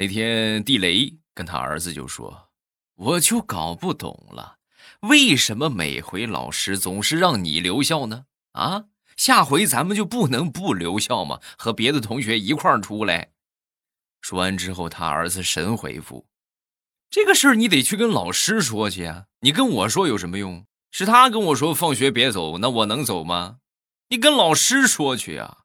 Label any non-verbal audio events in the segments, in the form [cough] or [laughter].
那天地雷跟他儿子就说：“我就搞不懂了，为什么每回老师总是让你留校呢？啊，下回咱们就不能不留校吗？和别的同学一块儿出来。”说完之后，他儿子神回复：“这个事儿你得去跟老师说去啊，你跟我说有什么用？是他跟我说放学别走，那我能走吗？你跟老师说去啊。”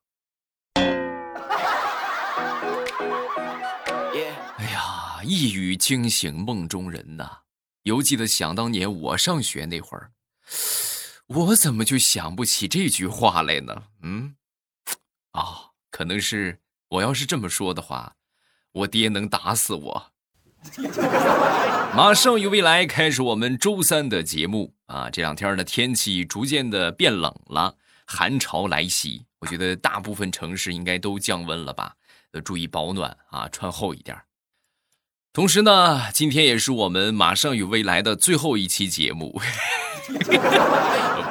一语惊醒梦中人呐！犹记得想当年我上学那会儿，我怎么就想不起这句话来呢？嗯，啊，可能是我要是这么说的话，我爹能打死我。[laughs] 马上与未来开始我们周三的节目啊！这两天的天气逐渐的变冷了，寒潮来袭，我觉得大部分城市应该都降温了吧？注意保暖啊，穿厚一点。同时呢，今天也是我们马上与未来的最后一期节目，[laughs]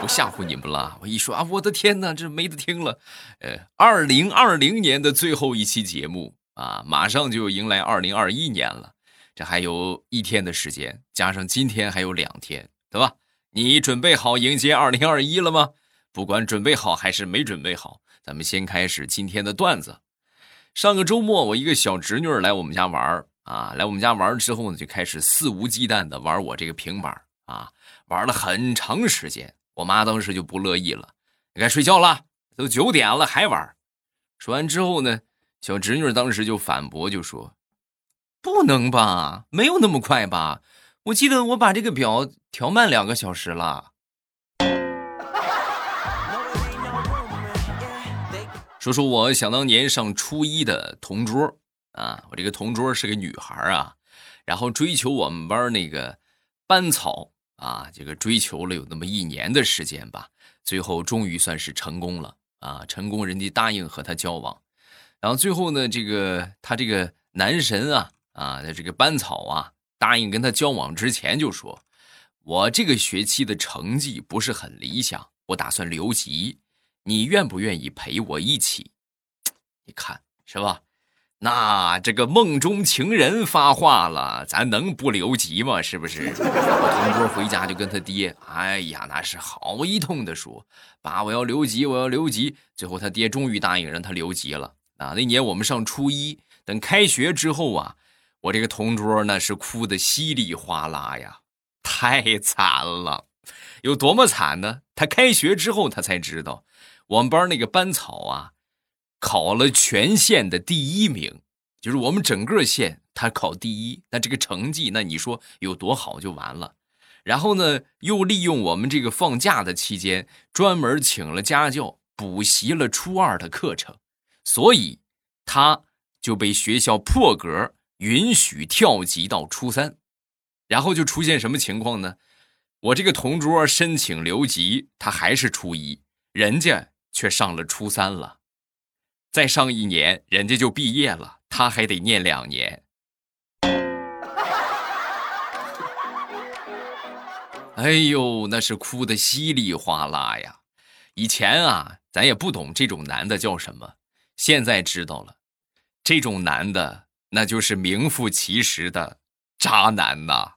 不吓唬你们了。我一说啊，我的天哪，这没得听了。呃，二零二零年的最后一期节目啊，马上就迎来二零二一年了，这还有一天的时间，加上今天还有两天，对吧？你准备好迎接二零二一了吗？不管准备好还是没准备好，咱们先开始今天的段子。上个周末，我一个小侄女来我们家玩儿。啊，来我们家玩之后呢，就开始肆无忌惮的玩我这个平板啊，玩了很长时间。我妈当时就不乐意了，该睡觉了，都九点了还玩。说完之后呢，小侄女当时就反驳，就说：“不能吧，没有那么快吧？我记得我把这个表调慢两个小时了。[laughs] ”说说我想当年上初一的同桌。啊，我这个同桌是个女孩啊，然后追求我们班那个班草啊，这个追求了有那么一年的时间吧，最后终于算是成功了啊，成功人家答应和他交往，然后最后呢，这个他这个男神啊啊，这个班草啊，答应跟他交往之前就说，我这个学期的成绩不是很理想，我打算留级，你愿不愿意陪我一起？你看是吧？那这个梦中情人发话了，咱能不留级吗？是不是？[laughs] 我同桌回家就跟他爹，哎呀，那是好一通的说，爸，我要留级，我要留级。最后他爹终于答应让他留级了。啊，那年我们上初一，等开学之后啊，我这个同桌那是哭的稀里哗啦呀，太惨了。有多么惨呢？他开学之后他才知道，我们班那个班草啊。考了全县的第一名，就是我们整个县他考第一，那这个成绩，那你说有多好就完了。然后呢，又利用我们这个放假的期间，专门请了家教补习了初二的课程，所以他就被学校破格允许跳级到初三。然后就出现什么情况呢？我这个同桌申请留级，他还是初一，人家却上了初三了。再上一年，人家就毕业了，他还得念两年。哎呦，那是哭的稀里哗啦呀！以前啊，咱也不懂这种男的叫什么，现在知道了，这种男的那就是名副其实的渣男呐。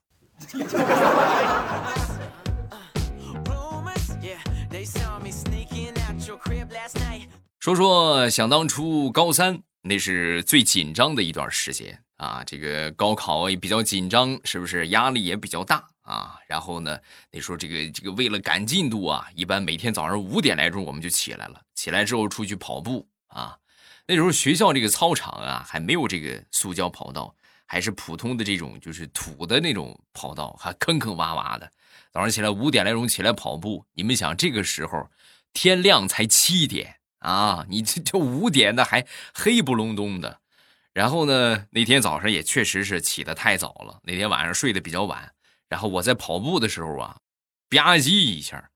说说想当初高三，那是最紧张的一段时间啊！这个高考也比较紧张，是不是压力也比较大啊？然后呢，那时候这个这个为了赶进度啊，一般每天早上五点来钟我们就起来了，起来之后出去跑步啊。那时候学校这个操场啊还没有这个塑胶跑道，还是普通的这种就是土的那种跑道，还坑坑洼洼的。早上起来五点来钟起来跑步，你们想这个时候天亮才七点。啊，你这就五点的还黑不隆咚的，然后呢，那天早上也确实是起得太早了，那天晚上睡得比较晚，然后我在跑步的时候啊，吧唧一下，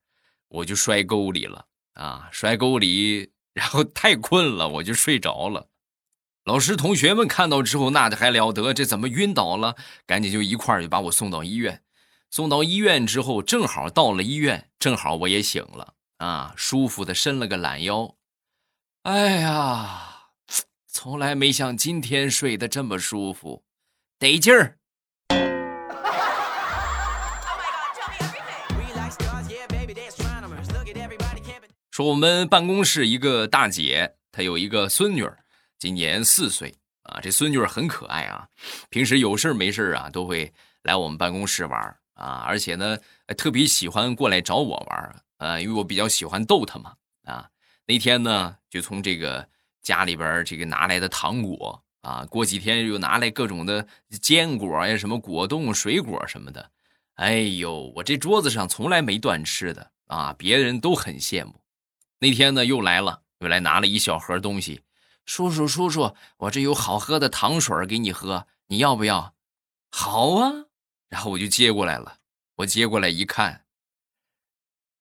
我就摔沟里了啊，摔沟里，然后太困了，我就睡着了。老师同学们看到之后，那还了得，这怎么晕倒了？赶紧就一块儿就把我送到医院。送到医院之后，正好到了医院，正好我也醒了啊，舒服的伸了个懒腰。哎呀，从来没像今天睡得这么舒服，得劲儿。说我们办公室一个大姐，她有一个孙女儿，今年四岁啊。这孙女儿很可爱啊，平时有事没事啊，都会来我们办公室玩啊，而且呢，特别喜欢过来找我玩啊，因为我比较喜欢逗她嘛。那天呢，就从这个家里边这个拿来的糖果啊，过几天又拿来各种的坚果呀，什么果冻、水果什么的。哎呦，我这桌子上从来没断吃的啊，别人都很羡慕。那天呢，又来了，又来拿了一小盒东西。叔叔，叔叔，我这有好喝的糖水给你喝，你要不要？好啊，然后我就接过来了。我接过来一看，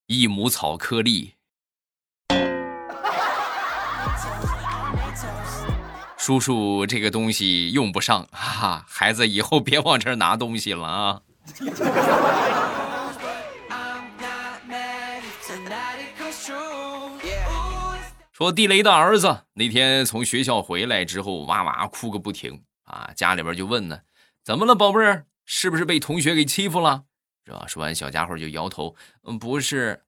益母草颗粒。叔叔，这个东西用不上，[laughs] 哈哈，孩子以后别往这儿拿东西了啊。说地雷的儿子那天从学校回来之后，哇哇哭个不停啊！家里边就问呢，怎么了，宝贝儿？是不是被同学给欺负了？是吧？说完，小家伙就摇头，嗯，不是，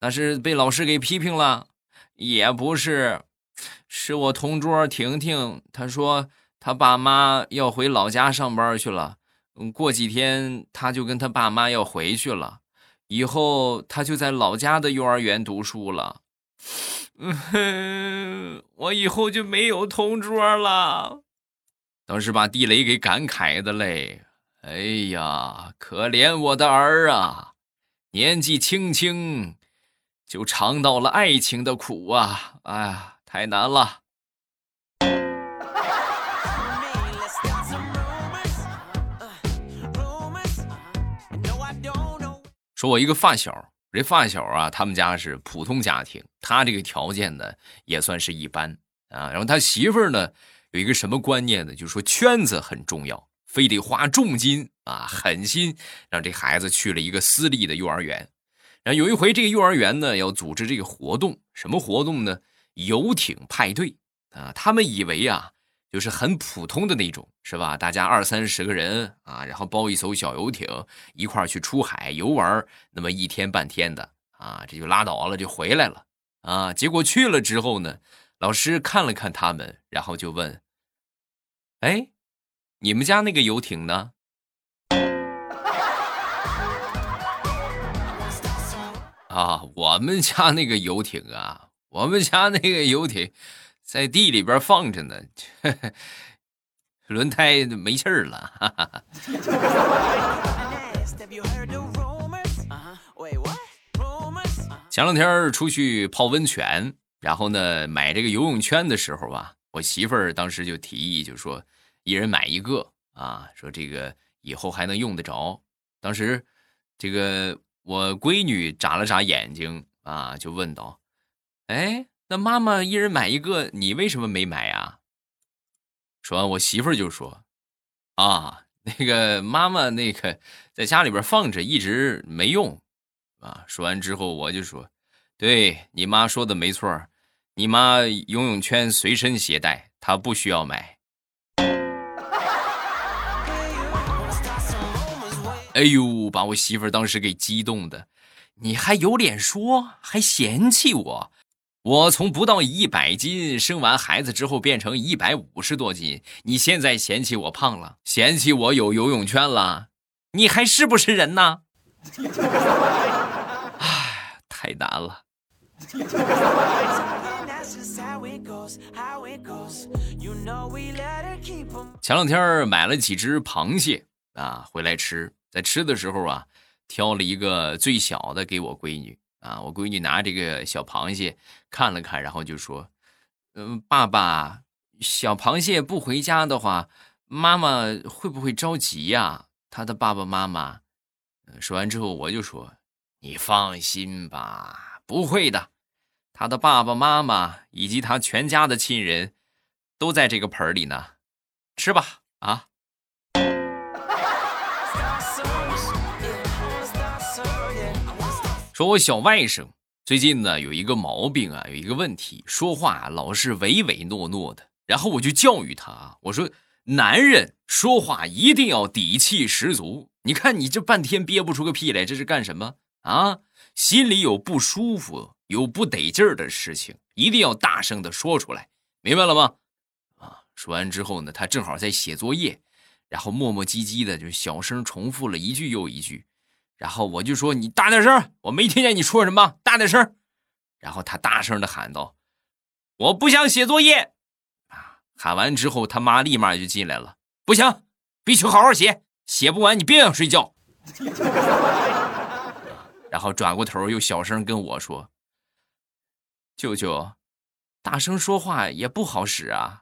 那是被老师给批评了，也不是，是我同桌婷婷，她说她爸妈要回老家上班去了，嗯，过几天她就跟她爸妈要回去了，以后她就在老家的幼儿园读书了。[laughs] 嗯，我以后就没有同桌了，当时把地雷给感慨的嘞。哎呀，可怜我的儿啊，年纪轻轻就尝到了爱情的苦啊！哎呀，太难了。说我一个发小。这发小啊，他们家是普通家庭，他这个条件呢也算是一般啊。然后他媳妇儿呢有一个什么观念呢？就是说圈子很重要，非得花重金啊狠心让这孩子去了一个私立的幼儿园。然后有一回这个幼儿园呢要组织这个活动，什么活动呢？游艇派对啊。他们以为啊。就是很普通的那种，是吧？大家二三十个人啊，然后包一艘小游艇，一块去出海游玩，那么一天半天的啊，这就拉倒了，就回来了啊。结果去了之后呢，老师看了看他们，然后就问：“哎，你们家那个游艇呢？” [laughs] 啊，我们家那个游艇啊，我们家那个游艇。在地里边放着呢，[laughs] 轮胎没气儿了。前两天出去泡温泉，然后呢买这个游泳圈的时候吧，我媳妇儿当时就提议，就说一人买一个啊，说这个以后还能用得着。当时这个我闺女眨了眨眼睛啊，就问道：“哎？”那妈妈一人买一个，你为什么没买呀？说完，我媳妇儿就说：“啊，那个妈妈那个在家里边放着，一直没用。”啊，说完之后，我就说：“对你妈说的没错，你妈游泳圈随身携带，她不需要买。”哎呦，把我媳妇儿当时给激动的，你还有脸说，还嫌弃我？我从不到一百斤生完孩子之后变成一百五十多斤，你现在嫌弃我胖了，嫌弃我有游泳圈了，你还是不是人呢？[laughs] 唉，太难了。前两天买了几只螃蟹啊，回来吃，在吃的时候啊，挑了一个最小的给我闺女。啊！我闺女拿这个小螃蟹看了看，然后就说：“嗯，爸爸，小螃蟹不回家的话，妈妈会不会着急呀？他的爸爸妈妈。”说完之后，我就说：“你放心吧，不会的。他的爸爸妈妈以及他全家的亲人，都在这个盆里呢。吃吧，啊。”说我小外甥最近呢有一个毛病啊，有一个问题，说话老是唯唯诺诺的。然后我就教育他啊，我说：“男人说话一定要底气十足。你看你这半天憋不出个屁来，这是干什么啊？心里有不舒服、有不得劲儿的事情，一定要大声的说出来，明白了吗？”啊，说完之后呢，他正好在写作业，然后磨磨唧唧的就小声重复了一句又一句，然后我就说：“你大点声，我没听见你说什么，大点声。”然后他大声的喊道：“我不想写作业。”啊！喊完之后，他妈立马就进来了。不行，必须好好写，写不完你别想睡觉。[laughs] 然后转过头又小声跟我说：“舅舅，大声说话也不好使啊。”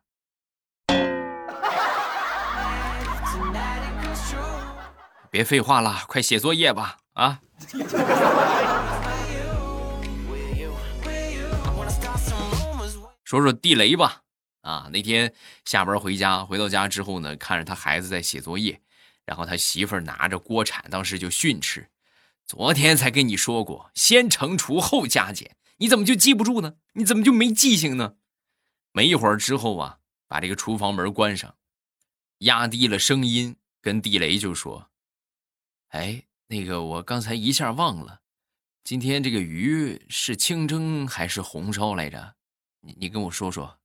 别废话了，快写作业吧！啊！说说地雷吧，啊，那天下班回家，回到家之后呢，看着他孩子在写作业，然后他媳妇儿拿着锅铲，当时就训斥：“昨天才跟你说过，先惩除后加减，你怎么就记不住呢？你怎么就没记性呢？”没一会儿之后啊，把这个厨房门关上，压低了声音跟地雷就说：“哎，那个我刚才一下忘了，今天这个鱼是清蒸还是红烧来着？”你你跟我说说，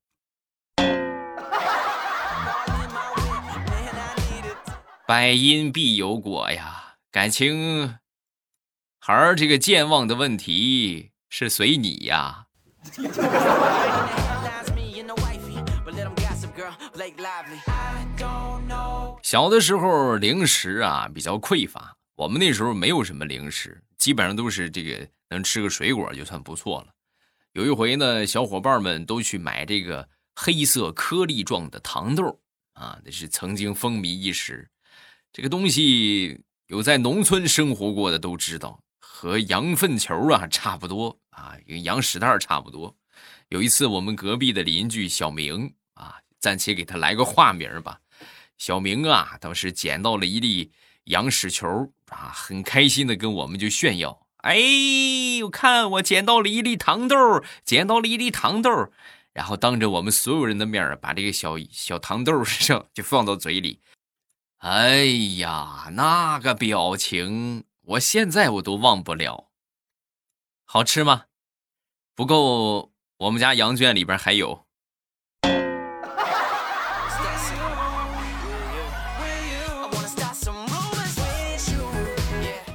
百因必有果呀，感情孩儿这个健忘的问题是随你呀。小的时候零食啊比较匮乏，我们那时候没有什么零食，基本上都是这个能吃个水果就算不错了。有一回呢，小伙伴们都去买这个黑色颗粒状的糖豆啊，那是曾经风靡一时。这个东西有在农村生活过的都知道，和羊粪球啊差不多啊，跟羊屎蛋差不多。有一次，我们隔壁的邻居小明啊，暂且给他来个化名吧。小明啊，当时捡到了一粒羊屎球啊，很开心的跟我们就炫耀。哎，我看我捡到了一粒糖豆，捡到了一粒糖豆，然后当着我们所有人的面把这个小小糖豆上就放到嘴里。哎呀，那个表情，我现在我都忘不了。好吃吗？不够，我们家羊圈里边还有。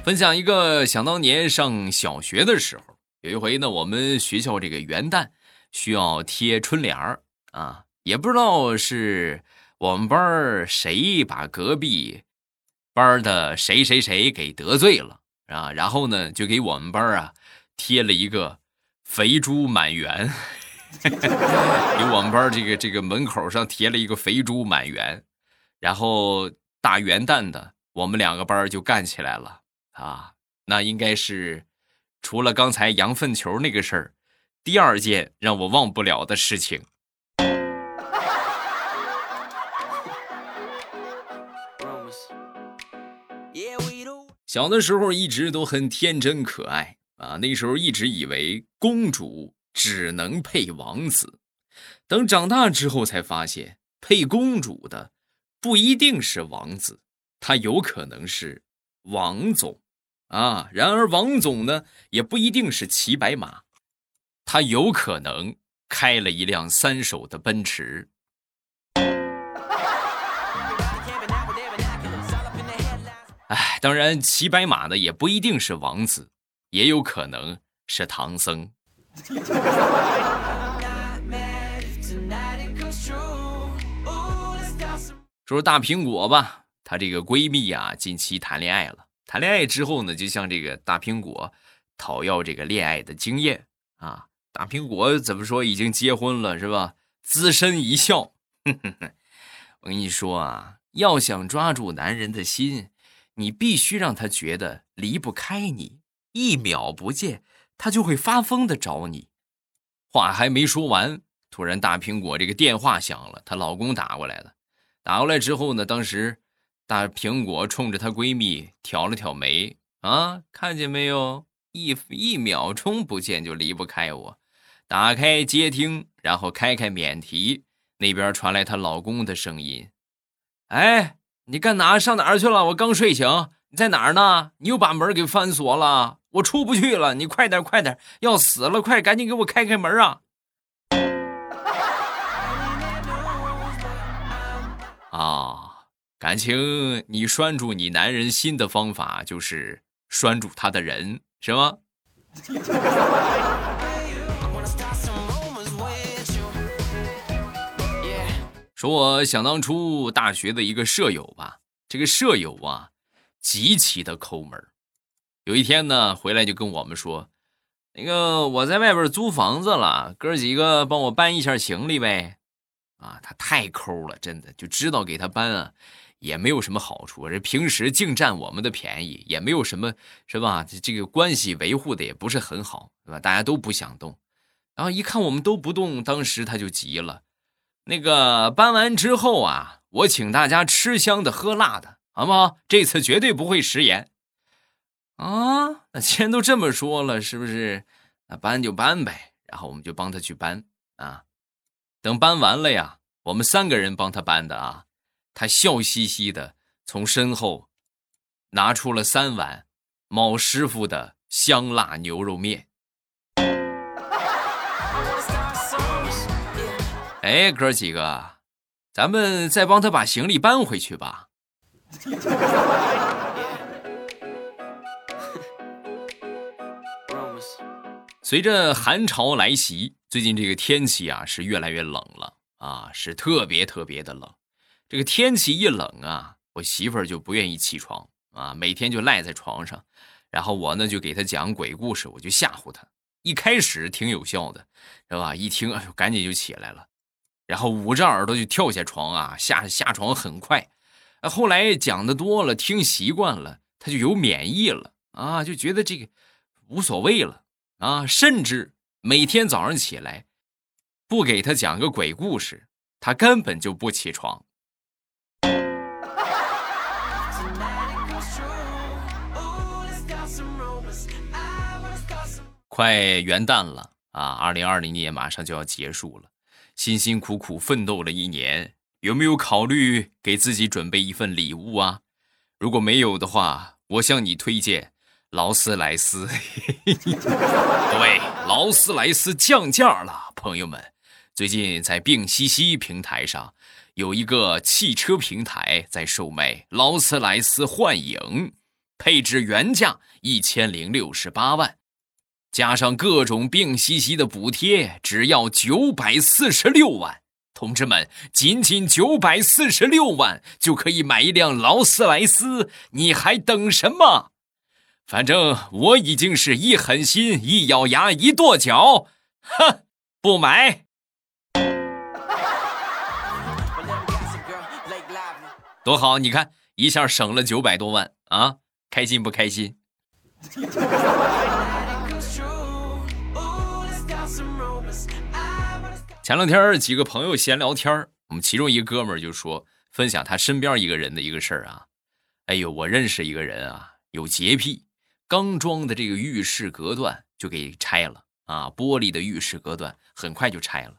分享一个想当年上小学的时候，有一回呢，我们学校这个元旦需要贴春联儿啊，也不知道是我们班谁把隔壁班的谁谁谁给得罪了啊，然后呢就给我们班啊贴了一个“肥猪满园”，[laughs] 给我们班这个这个门口上贴了一个“肥猪满园”，然后大元旦的，我们两个班就干起来了。啊，那应该是除了刚才羊粪球那个事儿，第二件让我忘不了的事情。小的时候一直都很天真可爱啊，那时候一直以为公主只能配王子，等长大之后才发现，配公主的不一定是王子，他有可能是。王总，啊，然而王总呢，也不一定是骑白马，他有可能开了一辆三手的奔驰。哎，当然骑白马的也不一定是王子，也有可能是唐僧。说说大苹果吧。她这个闺蜜啊，近期谈恋爱了。谈恋爱之后呢，就向这个大苹果讨要这个恋爱的经验啊。大苹果怎么说，已经结婚了是吧？资深一笑，[laughs] 我跟你说啊，要想抓住男人的心，你必须让他觉得离不开你，一秒不见他就会发疯的找你。话还没说完，突然大苹果这个电话响了，她老公打过来了。打过来之后呢，当时。大苹果冲着她闺蜜挑了挑眉，啊，看见没有？一一秒钟不见就离不开我。打开接听，然后开开免提，那边传来她老公的声音：“哎，你干哪上哪儿去了？我刚睡醒，你在哪儿呢？你又把门给反锁了，我出不去了。你快点，快点，要死了！快，赶紧给我开开门啊！”啊，感情你拴住你男人心的方法就是拴住他的人，是吗？[laughs] 说，我想当初大学的一个舍友吧，这个舍友啊，极其的抠门。有一天呢，回来就跟我们说，那个我在外边租房子了，哥几个帮我搬一下行李呗。啊，他太抠了，真的就知道给他搬啊，也没有什么好处。这平时净占我们的便宜，也没有什么，是吧？这这个关系维护的也不是很好，是吧？大家都不想动，然后一看我们都不动，当时他就急了。那个搬完之后啊，我请大家吃香的喝辣的，好不好？这次绝对不会食言啊！那既然都这么说了，是不是？那搬就搬呗，然后我们就帮他去搬啊。等搬完了呀，我们三个人帮他搬的啊。他笑嘻嘻的从身后拿出了三碗某师傅的香辣牛肉面。哎，哥几个，咱们再帮他把行李搬回去吧。随着寒潮来袭，最近这个天气啊是越来越冷了啊，是特别特别的冷。这个天气一冷啊，我媳妇儿就不愿意起床啊，每天就赖在床上，然后我呢就给她讲鬼故事，我就吓唬她。一开始挺有效的，是吧？一听，哎呦，赶紧就起来了。然后捂着耳朵就跳下床啊，下下床很快。后来讲的多了，听习惯了，她就有免疫了啊，就觉得这个无所谓了啊。甚至每天早上起来，不给他讲个鬼故事，他根本就不起床。快元旦了啊！二零二零年马上就要结束了。辛辛苦苦奋斗了一年，有没有考虑给自己准备一份礼物啊？如果没有的话，我向你推荐劳斯莱斯。[laughs] 各位，劳斯莱斯降价了，朋友们，最近在病西西平台上有一个汽车平台在售卖劳斯莱斯幻影，配置原价一千零六十八万。加上各种病兮兮的补贴，只要九百四十六万，同志们，仅仅九百四十六万就可以买一辆劳斯莱斯，你还等什么？反正我已经是一狠心，一咬牙，一跺脚，哼，不买。多好，你看一下省了九百多万啊，开心不开心？[laughs] 前两天几个朋友闲聊天我们其中一个哥们就说分享他身边一个人的一个事儿啊。哎呦，我认识一个人啊，有洁癖，刚装的这个浴室隔断就给拆了啊，玻璃的浴室隔断很快就拆了。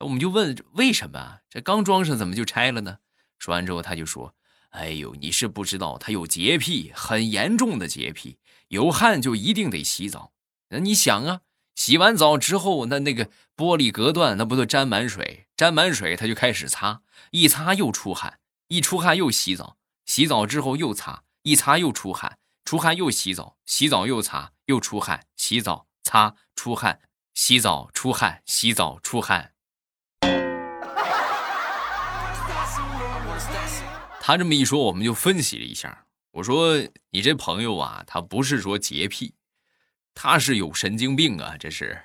我们就问为什么啊这刚装上怎么就拆了呢？说完之后他就说：“哎呦，你是不知道，他有洁癖，很严重的洁癖，有汗就一定得洗澡。那你想啊。”洗完澡之后，那那个玻璃隔断那不都沾满水？沾满水，他就开始擦，一擦又出汗，一出汗又洗澡，洗澡之后又擦，一擦又出汗，出汗又洗澡，洗澡又擦，又出汗，洗澡擦出汗，洗澡出汗，洗澡出汗。他这么一说，我们就分析了一下。我说：“你这朋友啊，他不是说洁癖。”他是有神经病啊！这是。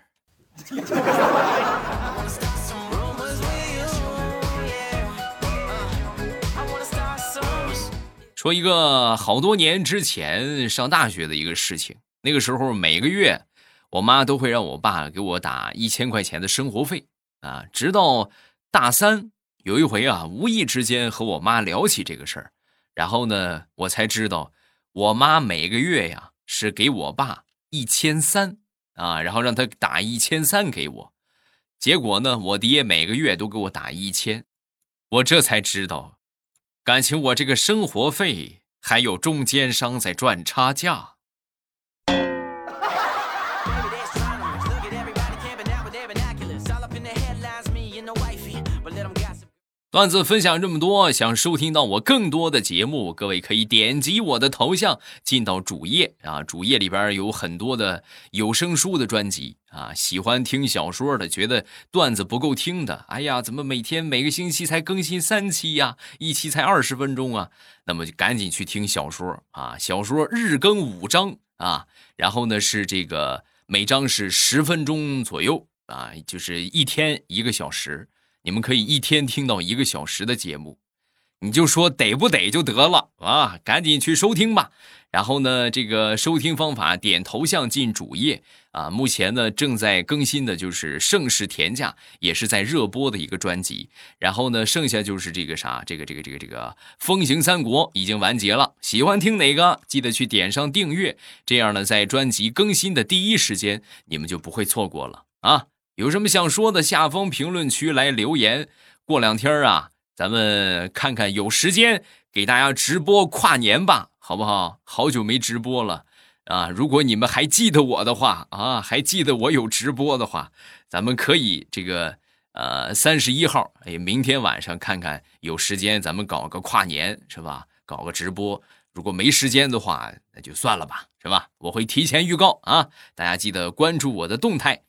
说一个好多年之前上大学的一个事情。那个时候每个月，我妈都会让我爸给我打一千块钱的生活费啊。直到大三有一回啊，无意之间和我妈聊起这个事儿，然后呢，我才知道我妈每个月呀是给我爸。一千三啊，然后让他打一千三给我，结果呢，我爹每个月都给我打一千，我这才知道，感情我这个生活费还有中间商在赚差价。段子分享这么多，想收听到我更多的节目，各位可以点击我的头像进到主页啊，主页里边有很多的有声书的专辑啊。喜欢听小说的，觉得段子不够听的，哎呀，怎么每天每个星期才更新三期呀？一期才二十分钟啊？那么就赶紧去听小说啊，小说日更五章啊，然后呢是这个每章是十分钟左右啊，就是一天一个小时。你们可以一天听到一个小时的节目，你就说得不得就得了啊！赶紧去收听吧。然后呢，这个收听方法点头像进主页啊。目前呢正在更新的就是《盛世田价》，也是在热播的一个专辑。然后呢，剩下就是这个啥，这个这个这个这个《风行三国》已经完结了。喜欢听哪个，记得去点上订阅，这样呢，在专辑更新的第一时间，你们就不会错过了啊。有什么想说的，下方评论区来留言。过两天啊，咱们看看有时间给大家直播跨年吧，好不好？好久没直播了啊！如果你们还记得我的话啊，还记得我有直播的话，咱们可以这个呃三十一号，哎，明天晚上看看有时间，咱们搞个跨年是吧？搞个直播。如果没时间的话，那就算了吧，是吧？我会提前预告啊，大家记得关注我的动态。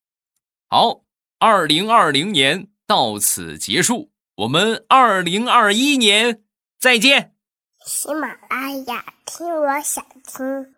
好，二零二零年到此结束，我们二零二一年再见。喜马拉雅，听我想听。